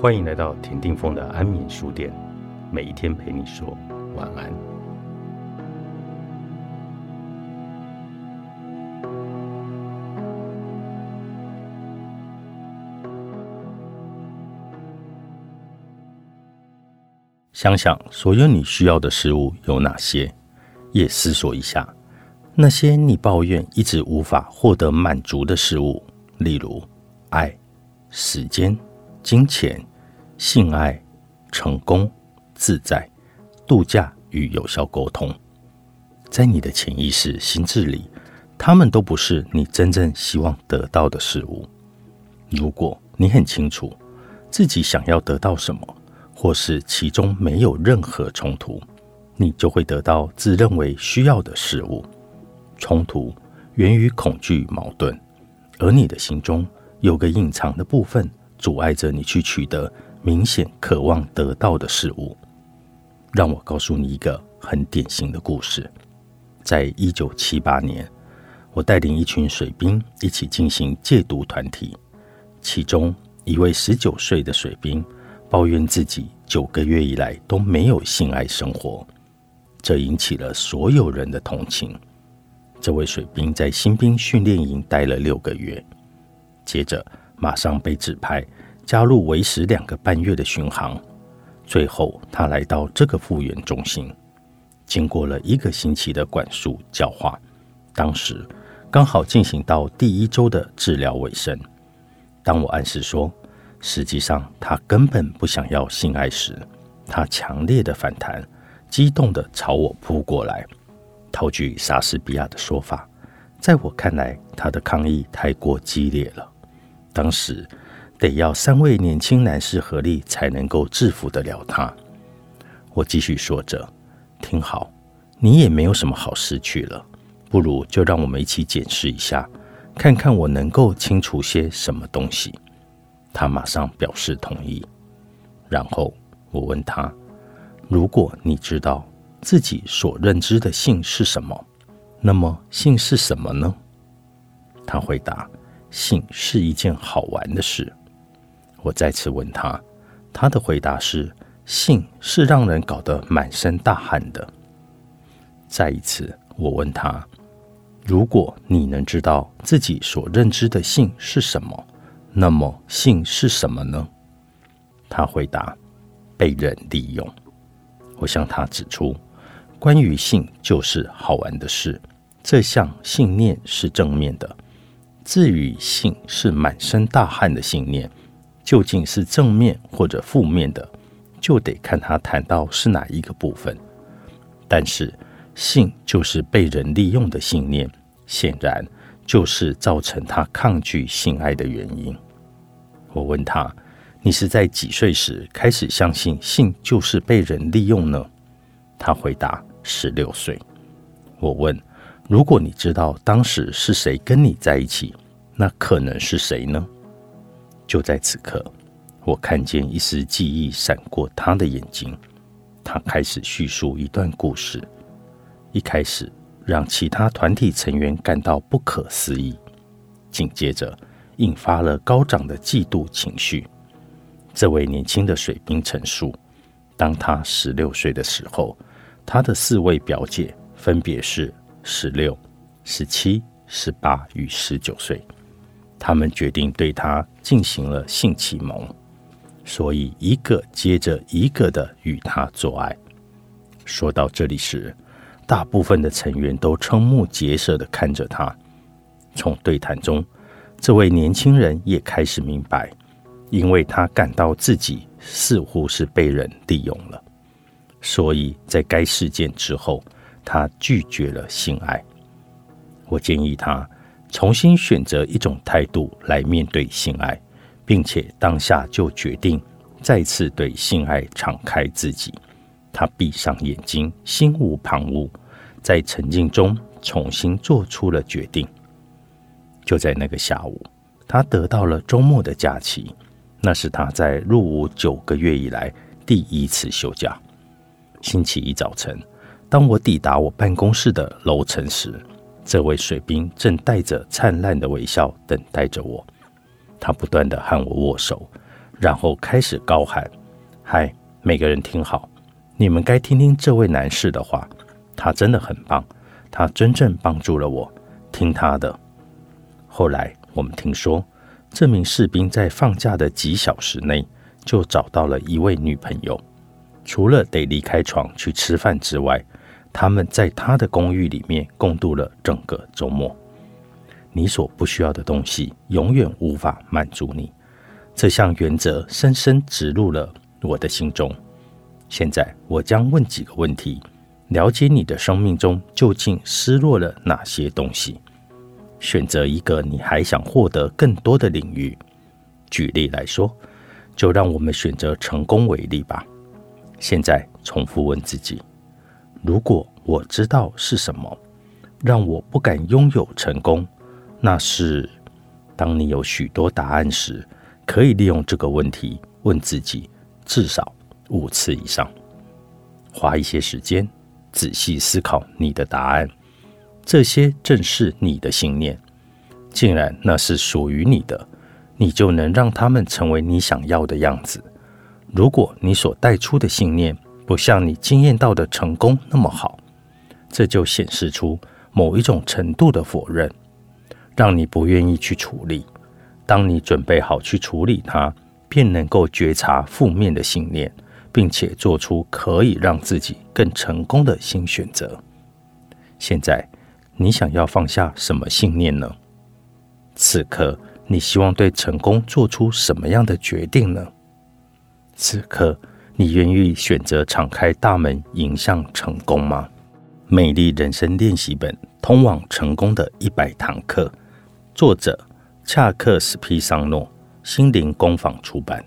欢迎来到田定峰的安眠书店，每一天陪你说晚安。想想所有你需要的事物有哪些，也思索一下那些你抱怨一直无法获得满足的事物，例如爱、时间、金钱。性爱、成功、自在、度假与有效沟通，在你的潜意识、心智里，他们都不是你真正希望得到的事物。如果你很清楚自己想要得到什么，或是其中没有任何冲突，你就会得到自认为需要的事物。冲突源于恐惧、矛盾，而你的心中有个隐藏的部分，阻碍着你去取得。明显渴望得到的事物，让我告诉你一个很典型的故事。在一九七八年，我带领一群水兵一起进行戒毒团体，其中一位十九岁的水兵抱怨自己九个月以来都没有性爱生活，这引起了所有人的同情。这位水兵在新兵训练营待了六个月，接着马上被指派。加入为时两个半月的巡航，最后他来到这个复原中心，经过了一个星期的管束教化，当时刚好进行到第一周的治疗尾声。当我暗示说，实际上他根本不想要性爱时，他强烈的反弹，激动的朝我扑过来。套句莎士比亚的说法，在我看来，他的抗议太过激烈了。当时。得要三位年轻男士合力才能够制服得了他。我继续说着：“听好，你也没有什么好失去了，不如就让我们一起检视一下，看看我能够清除些什么东西。”他马上表示同意。然后我问他：“如果你知道自己所认知的性是什么，那么性是什么呢？”他回答：“性是一件好玩的事。”我再次问他，他的回答是：性是让人搞得满身大汗的。再一次，我问他：如果你能知道自己所认知的性是什么，那么性是什么呢？他回答：被人利用。我向他指出，关于性就是好玩的事，这项信念是正面的。至于性是满身大汗的信念。究竟是正面或者负面的，就得看他谈到是哪一个部分。但是，性就是被人利用的信念，显然就是造成他抗拒性爱的原因。我问他：“你是在几岁时开始相信性就是被人利用呢？”他回答：“十六岁。”我问：“如果你知道当时是谁跟你在一起，那可能是谁呢？”就在此刻，我看见一丝记忆闪过他的眼睛。他开始叙述一段故事，一开始让其他团体成员感到不可思议，紧接着引发了高涨的嫉妒情绪。这位年轻的水兵陈述：当他十六岁的时候，他的四位表姐分别是十六、十七、十八与十九岁。他们决定对他进行了性启蒙，所以一个接着一个的与他做爱。说到这里时，大部分的成员都瞠目结舌的看着他。从对谈中，这位年轻人也开始明白，因为他感到自己似乎是被人利用了，所以在该事件之后，他拒绝了性爱。我建议他。重新选择一种态度来面对性爱，并且当下就决定再次对性爱敞开自己。他闭上眼睛，心无旁骛，在沉静中重新做出了决定。就在那个下午，他得到了周末的假期，那是他在入伍九个月以来第一次休假。星期一早晨，当我抵达我办公室的楼层时，这位水兵正带着灿烂的微笑等待着我，他不断的和我握手，然后开始高喊：“嗨，每个人听好，你们该听听这位男士的话，他真的很棒，他真正帮助了我，听他的。”后来我们听说，这名士兵在放假的几小时内就找到了一位女朋友，除了得离开床去吃饭之外，他们在他的公寓里面共度了整个周末。你所不需要的东西永远无法满足你，这项原则深深植入了我的心中。现在我将问几个问题，了解你的生命中究竟失落了哪些东西。选择一个你还想获得更多的领域。举例来说，就让我们选择成功为例吧。现在重复问自己：如果我知道是什么让我不敢拥有成功，那是当你有许多答案时，可以利用这个问题问自己至少五次以上。花一些时间仔细思考你的答案。这些正是你的信念。既然那是属于你的，你就能让他们成为你想要的样子。如果你所带出的信念不像你经验到的成功那么好，这就显示出某一种程度的否认，让你不愿意去处理。当你准备好去处理它，便能够觉察负面的信念，并且做出可以让自己更成功的新选择。现在。你想要放下什么信念呢？此刻，你希望对成功做出什么样的决定呢？此刻，你愿意选择敞开大门迎向成功吗？美丽人生练习本：通往成功的一百堂课，作者：恰克·斯皮桑诺，心灵工坊出版。